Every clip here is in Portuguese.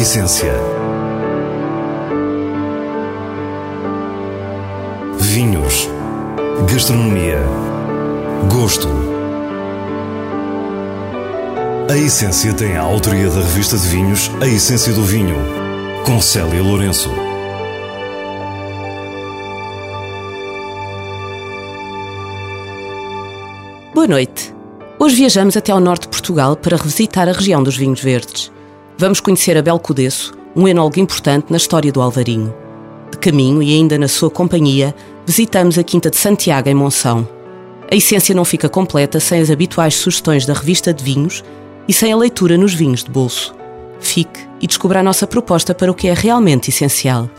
essência. Vinhos. Gastronomia. Gosto. A Essência tem a autoria da revista de vinhos A Essência do Vinho, com Célia Lourenço. Boa noite. Hoje viajamos até ao norte de Portugal para revisitar a região dos vinhos verdes. Vamos conhecer Abel Codesso, um enólogo importante na história do Alvarinho. De caminho e ainda na sua companhia, visitamos a Quinta de Santiago em Monção. A essência não fica completa sem as habituais sugestões da revista de vinhos e sem a leitura nos vinhos de bolso. Fique e descubra a nossa proposta para o que é realmente essencial.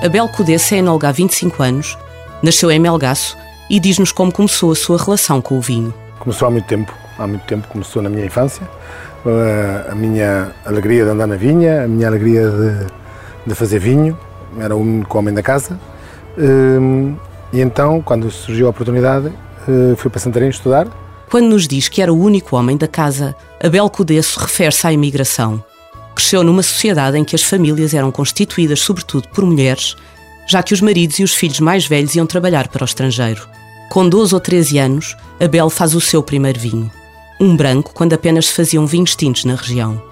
Abel Codesso é enólogo há 25 anos, nasceu em Melgaço e diz-nos como começou a sua relação com o vinho. Começou há muito tempo, há muito tempo, começou na minha infância. Eh, a minha alegria de andar na vinha, a minha alegria de, de fazer vinho, era o único homem da casa. Ehm, e então, quando surgiu a oportunidade, eh, fui para Santarém estudar. Quando nos diz que era o único homem da casa, Abel Codesso refere-se à imigração. Cresceu numa sociedade em que as famílias eram constituídas sobretudo por mulheres, já que os maridos e os filhos mais velhos iam trabalhar para o estrangeiro. Com 12 ou 13 anos, Abel faz o seu primeiro vinho um branco quando apenas se faziam vinhos tintos na região.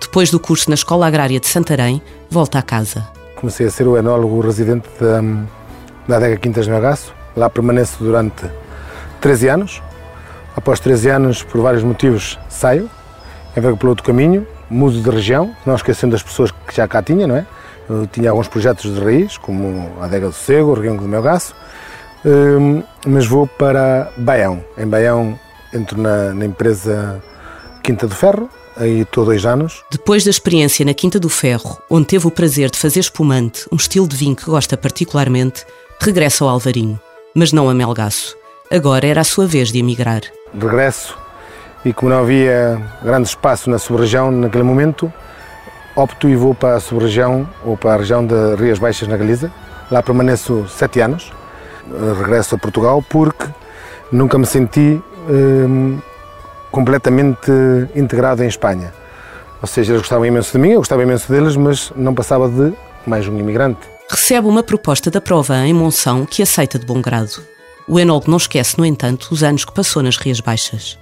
Depois do curso na Escola Agrária de Santarém, volta a casa. Comecei a ser o enólogo residente da, da Adega Quintas de Melgaço. Lá permaneço durante 13 anos. Após 13 anos, por vários motivos, saio, envergo pelo outro caminho, mudo de região, não esquecendo das pessoas que já cá tinha, não é? Eu tinha alguns projetos de raiz, como a Adega do Cego, o Região do Melgaço, hum, mas vou para Baião. Em Baião entro na, na empresa Quinta do Ferro, aí estou dois anos. Depois da experiência na Quinta do Ferro, onde teve o prazer de fazer espumante, um estilo de vinho que gosta particularmente, regressa ao Alvarinho, mas não a Melgaço. Agora era a sua vez de emigrar. Regresso e como não havia grande espaço na sub-região naquele momento, opto e vou para a sub-região ou para a região de Rias Baixas na Galiza. Lá permaneço sete anos. Regresso a Portugal porque nunca me senti completamente integrado em Espanha. Ou seja, eles gostavam imenso de mim, eu gostava imenso deles, mas não passava de mais um imigrante. Recebe uma proposta da prova em Monção que aceita de bom grado. O enólogo não esquece, no entanto, os anos que passou nas Rias Baixas.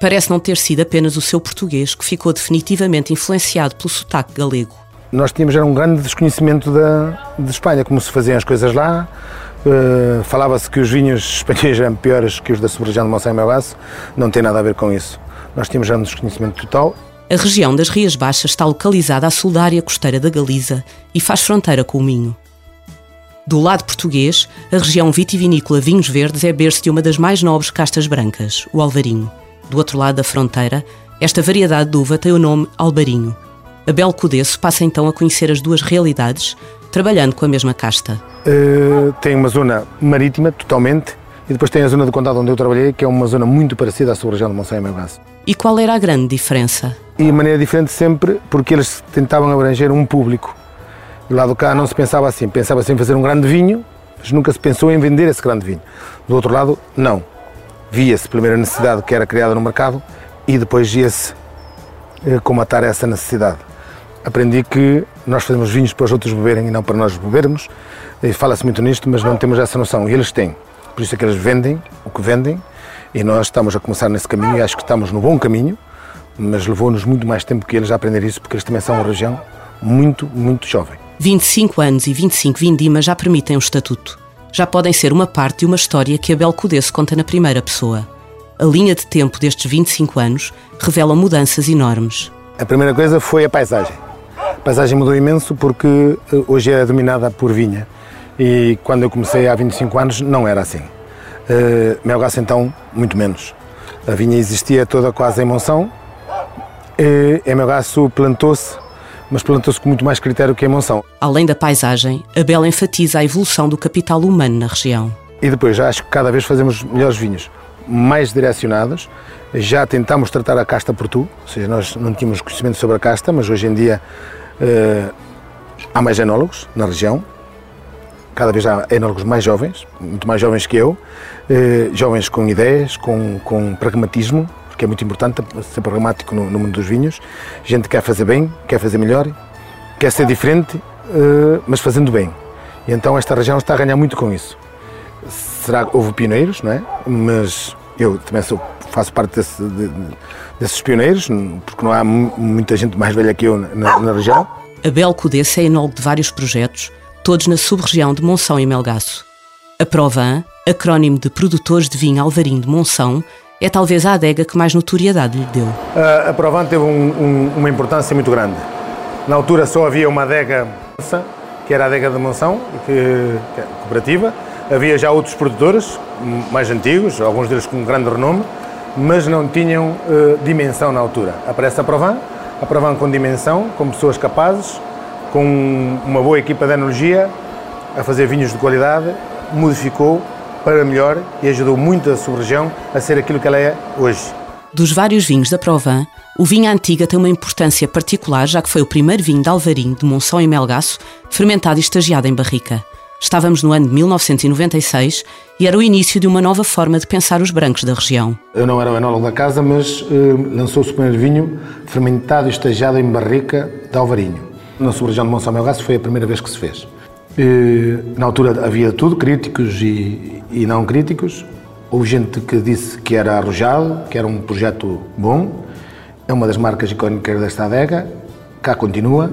Parece não ter sido apenas o seu português que ficou definitivamente influenciado pelo sotaque galego. Nós tínhamos era um grande desconhecimento da, de Espanha, como se faziam as coisas lá, Uh, Falava-se que os vinhos espanhóis eram piores que os da sub-região de Monsanto Melgaço. Não tem nada a ver com isso. Nós tínhamos já um desconhecimento total. A região das Rias Baixas está localizada a sul da área costeira da Galiza e faz fronteira com o Minho. Do lado português, a região vitivinícola Vinhos Verdes é berço de uma das mais nobres castas brancas, o Alvarinho. Do outro lado da fronteira, esta variedade de uva tem o nome Albarinho. Abel Codesso passa então a conhecer as duas realidades, trabalhando com a mesma casta. Uh, tem uma zona marítima, totalmente, e depois tem a zona do condado onde eu trabalhei, que é uma zona muito parecida à sua região de Monsanto e Melgaço. E qual era a grande diferença? E de maneira diferente sempre, porque eles tentavam abranger um público. Do lado cá não se pensava assim, pensava-se em fazer um grande vinho, mas nunca se pensou em vender esse grande vinho. Do outro lado, não. Via-se primeiro a necessidade que era criada no mercado e depois ia-se eh, comatar essa necessidade aprendi que nós fazemos vinhos para os outros beberem e não para nós bebermos. Fala-se muito nisto, mas não temos essa noção. E eles têm. Por isso é que eles vendem o que vendem e nós estamos a começar nesse caminho e acho que estamos no bom caminho, mas levou-nos muito mais tempo que eles a aprender isso, porque eles também são uma região muito, muito jovem. 25 anos e 25 vindimas já permitem o estatuto. Já podem ser uma parte de uma história que Abel Codesso conta na primeira pessoa. A linha de tempo destes 25 anos revela mudanças enormes. A primeira coisa foi a paisagem paisagem mudou imenso porque eh, hoje é dominada por vinha e quando eu comecei há 25 anos não era assim. Uh, Melgaço então, muito menos. A vinha existia toda quase em Monção e em Melgaço plantou-se, mas plantou-se com muito mais critério que em Monção. Além da paisagem, a Bela enfatiza a evolução do capital humano na região. E depois já acho que cada vez fazemos melhores vinhos, mais direcionados. Já tentámos tratar a casta por tu, ou seja, nós não tínhamos conhecimento sobre a casta, mas hoje em dia Uh, há mais enólogos na região, cada vez há enólogos mais jovens, muito mais jovens que eu, uh, jovens com ideias, com, com pragmatismo, porque é muito importante ser pragmático no, no mundo dos vinhos. Gente quer fazer bem, quer fazer melhor, quer ser diferente, uh, mas fazendo bem. E então esta região está a ganhar muito com isso. Será houve pioneiros, não é? Mas eu também sou, faço parte desse, de, desses pioneiros, porque não há muita gente mais velha que eu na, na região. Abel Cudesse é enólogo de vários projetos, todos na sub-região de Monção e Melgaço. A Provan, acrónimo de Produtores de Vinho Alvarinho de Monção, é talvez a adega que mais notoriedade lhe deu. A, a Provan teve um, um, uma importância muito grande. Na altura só havia uma adega, que era a adega de Monção, que, que é cooperativa. Havia já outros produtores, mais antigos, alguns deles com grande renome, mas não tinham uh, dimensão na altura. Aparece a Provan, a Provan com dimensão, com pessoas capazes, com uma boa equipa de enologia, a fazer vinhos de qualidade modificou para melhor e ajudou muito a sua região a ser aquilo que ela é hoje. Dos vários vinhos da Provan, o vinho Antiga tem uma importância particular, já que foi o primeiro vinho de Alvarinho, de Monção e Melgaço, fermentado e estagiado em barrica. Estávamos no ano de 1996 e era o início de uma nova forma de pensar os brancos da região. Eu não era o enólogo da casa, mas uh, lançou-se o primeiro vinho fermentado e estagiado em barrica de Alvarinho. Na sua região de Monção e Melgaço foi a primeira vez que se fez. Na altura havia tudo, críticos e, e não críticos. Houve gente que disse que era arrojado, que era um projeto bom. É uma das marcas icónicas desta adega. Cá continua.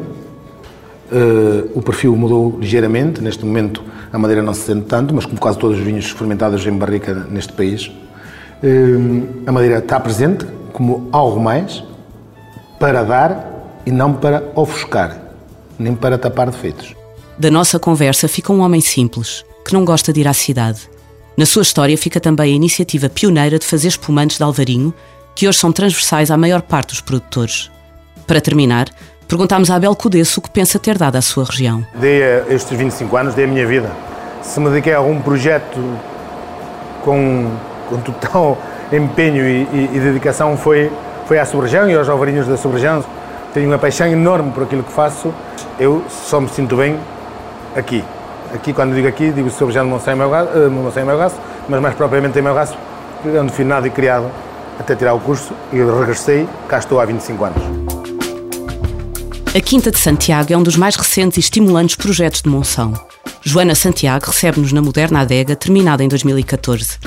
Uh, o perfil mudou ligeiramente. Neste momento a madeira não se sente tanto, mas como quase todos os vinhos fermentados em barrica neste país, uh, a madeira está presente como algo mais para dar e não para ofuscar, nem para tapar defeitos. Da nossa conversa fica um homem simples, que não gosta de ir à cidade. Na sua história fica também a iniciativa pioneira de fazer espumantes de Alvarinho, que hoje são transversais à maior parte dos produtores. Para terminar, perguntámos a Abel Cudesso o que pensa ter dado à sua região. Dei estes 25 anos, dei a minha vida. Se me dediquei a algum projeto com, com total empenho e, e, e dedicação foi, foi à sua região e aos alvarinhos da sua região. Tenho uma paixão enorme por aquilo que faço. Eu só me sinto bem aqui. Aqui, quando digo aqui, digo sobre já no Monsanto e Melgaço, mas mais propriamente em Melgaço, onde fui nado e criado até tirar o curso e regressei, cá estou há 25 anos. A Quinta de Santiago é um dos mais recentes e estimulantes projetos de Monção. Joana Santiago recebe-nos na Moderna Adega, terminada em 2014.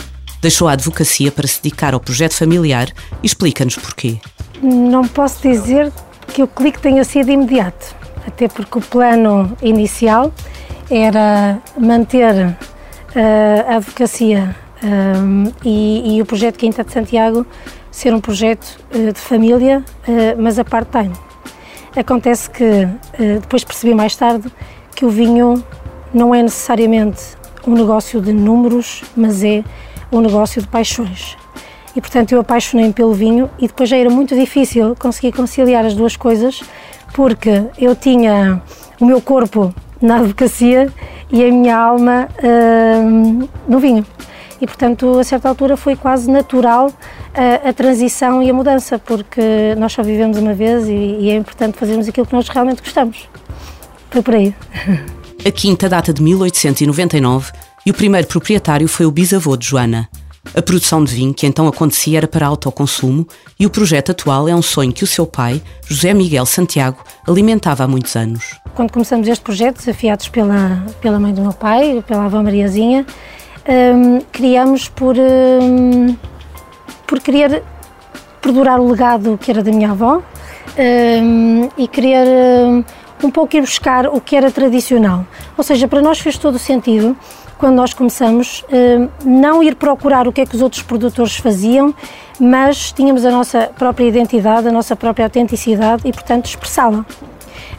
Deixou a advocacia para se dedicar ao projeto familiar e explica-nos porquê. Não posso dizer que o clique tenha sido imediato, até porque o plano inicial era manter uh, a advocacia eh, e, e, o projeto Quinta de Santiago ser um projeto uh, de família, uh, mas a part-time. Acontece que depois percebi mais tarde que o vinho não é necessariamente um negócio de números, mas é um negócio de paixões. E portanto eu apaixonei-me pelo vinho e depois já era muito difícil conseguir conciliar as duas coisas, porque eu tinha o meu corpo na advocacia e a minha alma uh, no vinho. E, portanto, a certa altura foi quase natural a, a, transição e a mudança, porque nós só vivemos uma vez e, e, é importante fazermos aquilo que nós realmente gostamos. Foi por aí. A quinta data de 1899 e o primeiro proprietário foi o bisavô de Joana. A produção de vinho que então acontecia era para autoconsumo e o projeto atual é um sonho que o seu pai, José Miguel Santiago, alimentava há muitos anos. Quando começamos este projeto, desafiados pela, pela mãe do meu pai, pela avó Mariazinha, um, criamos por, um, por querer perdurar o legado que era da minha avó um, e querer um, pouco ir buscar o que era tradicional. Ou seja, para nós fez todo o sentido quando nós começamos, não ir procurar o que é que os outros produtores faziam, mas tínhamos a nossa própria identidade, a nossa própria autenticidade e, portanto, expressá-la.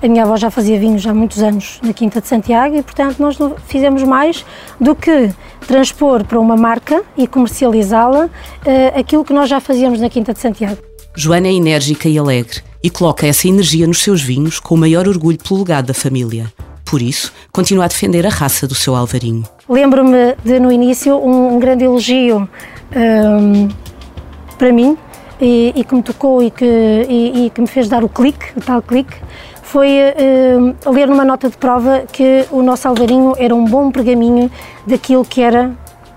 A minha avó já fazia vinhos há muitos anos na Quinta de Santiago e, portanto, nós não fizemos mais do que transpor para uma marca e comercializá-la eh, aquilo que nós já fazíamos na Quinta de Santiago. Joana é enérgica e alegre e coloca essa energia nos seus vinhos com o maior orgulho pelo legado da família. Por isso, continua a defender a raça do seu Alvarinho. Lembro-me de, no início, um, um grande elogio um, para mim e, e, que me tocou e que, e, e, que me fez dar o clique, o tal clique, foi um, ler numa nota de prova que o nosso Alvarinho era um bom pergaminho daquilo que era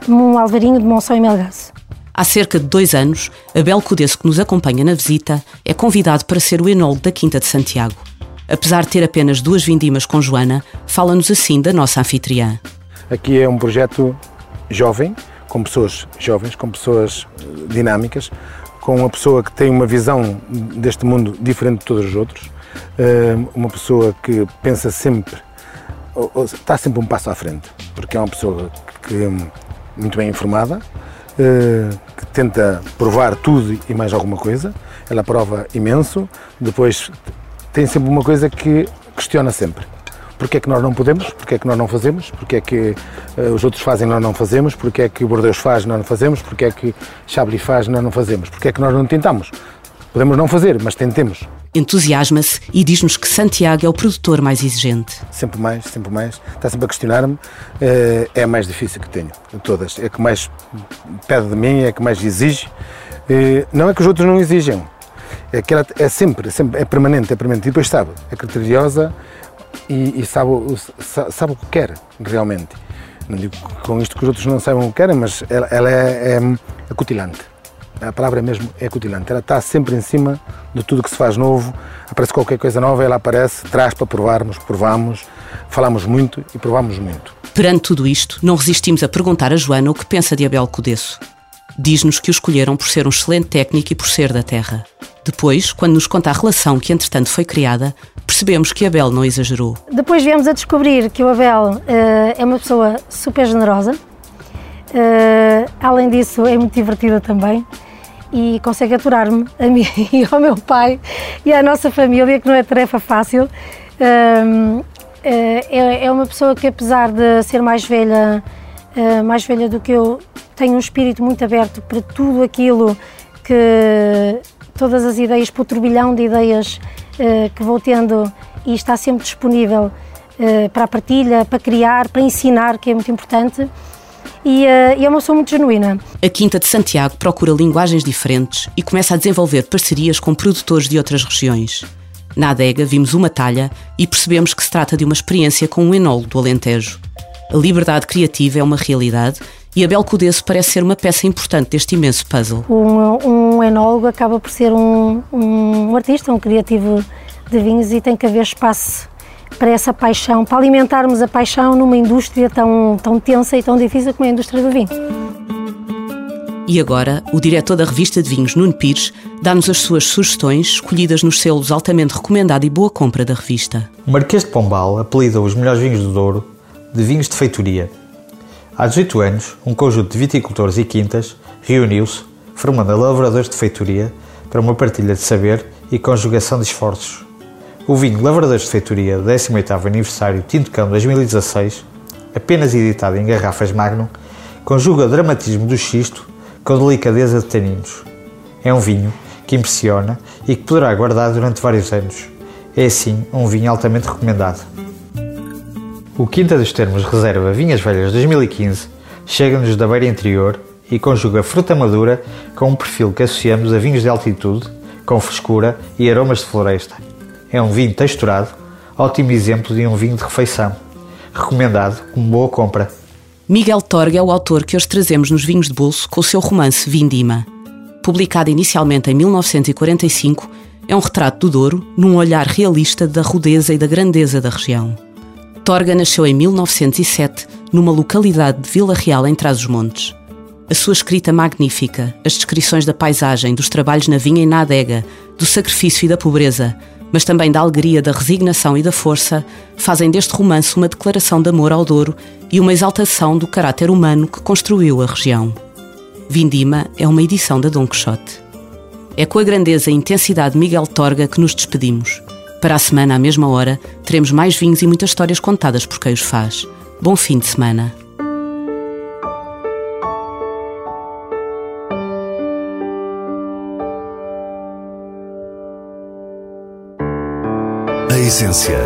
um Alvarinho de Monção e Melgaço. Há cerca de dois anos, Abel Cudesso, que nos acompanha na visita, é convidado para ser o enólogo da Quinta de Santiago. Apesar de ter apenas duas vindimas com Joana, fala-nos assim da nossa anfitriã. Aqui é um projeto jovem, com pessoas jovens, com pessoas eh, dinâmicas, com uma pessoa que tem uma visão deste mundo diferente de todos os outros, eh, uma pessoa que pensa sempre, está sempre um passo à frente, porque é uma pessoa que é muito bem informada, eh, que tenta provar tudo e mais alguma coisa. Ela prova imenso, depois tem sempre uma coisa que questiona sempre. Porquê é que nós não podemos? Porquê é que nós não fazemos? Porquê é que uh, os outros fazem nós não fazemos? Porquê é que o Bordeaux faz nós não fazemos? Porquê é que Chablis faz nós não fazemos? Porquê é que nós não tentamos? Podemos não fazer, mas tentemos. Entusiasma-se e diz-nos que Santiago é o produtor mais exigente. Sempre mais, sempre mais. Está sempre a questionar-me. Eh, é a mais difícil que tenho, de todas. É a que mais pede de mim, é a que mais exige. Eh, não é que os outros não exijam. É que ela é sempre, é sempre é permanente, é permanente. E depois sabe, é criteriosa, e, e sabe, sabe, o que quer, realmente. Não digo com isto que os outros não saibam o que querem, mas ela, ela é, é acutilante. A palavra mesmo é acutilante. Ela está sempre em cima de tudo que se faz novo. Aparece qualquer coisa nova, ela aparece, traz para provarmos, provamos, falamos muito e provamos muito. Perante tudo isto, não resistimos a perguntar a Joana o que pensa de Abel Codesso. Diz-nos que o escolheram por ser um excelente técnico e por ser da terra. Depois, quando nos conta a relação que entretanto foi criada, percebemos que Abel não exagerou. Depois viemos a descobrir que o Abel uh, é uma pessoa super generosa, uh, além disso é muito divertida também e consegue aturar-me a mim e ao meu pai e à nossa família, que não é tarefa fácil. Uh, é, é, uma pessoa que apesar de ser mais velha, mais velha do que eu, tem um espírito muito aberto para tudo aquilo que todas as ideias, para o turbilhão de ideias uh, que vou tendo e está sempre disponível uh, para a partilha, para criar, para ensinar, que é muito importante. E, uh, e é uma pessoa muito genuína. A Quinta de Santiago procura linguagens diferentes e começa a desenvolver parcerias com produtores de outras regiões. Na adega vimos uma talha e percebemos que se trata de uma experiência com um enólogo do Alentejo. A liberdade criativa é uma realidade e Abel Cudesso parece ser uma peça importante deste imenso puzzle. Um, um enólogo acaba por ser um, um artista, um criativo de vinhos e tem que haver espaço para essa paixão, para alimentarmos a paixão numa indústria tão, tão tensa e tão difícil como é a indústria do vinho. E agora, o diretor da revista de vinhos, Nuno Pires, dá-nos as suas sugestões, escolhidas nos selos altamente recomendado e boa compra da revista. O Marquês de Pombal apelida os melhores vinhos do Douro de vinhos de feitoria Há 18 anos, um conjunto de viticultores e quintas reuniu-se, formando a Lavradores de Feitoria, para uma partilha de saber e conjugação de esforços. O vinho Lavradores de Feitoria, 18º aniversário Tinto Cão 2016, apenas editado em garrafas Magnum, conjuga o dramatismo do xisto com delicadeza de taninos. É um vinho que impressiona e que poderá guardar durante vários anos. É assim um vinho altamente recomendado. O Quinta dos Termos reserva Vinhas Velhas 2015 chega-nos da beira interior e conjuga fruta madura com um perfil que associamos a vinhos de altitude, com frescura e aromas de floresta. É um vinho texturado, ótimo exemplo de um vinho de refeição. Recomendado como boa compra. Miguel Torga é o autor que hoje trazemos nos Vinhos de Bolso com o seu romance Vindima. Publicado inicialmente em 1945, é um retrato do Douro num olhar realista da rudeza e da grandeza da região. Torga nasceu em 1907 numa localidade de Vila Real, em Trás-os-Montes. A sua escrita magnífica, as descrições da paisagem, dos trabalhos na vinha e na adega, do sacrifício e da pobreza, mas também da alegria, da resignação e da força, fazem deste romance uma declaração de amor ao Douro e uma exaltação do caráter humano que construiu a região. Vindima é uma edição da Dom Quixote. É com a grandeza e intensidade de Miguel Torga que nos despedimos. Para a semana, à mesma hora, teremos mais vinhos e muitas histórias contadas por quem os faz. Bom fim de semana. A essência.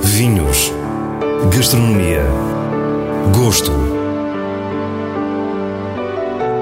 Vinhos. Gastronomia. Gosto.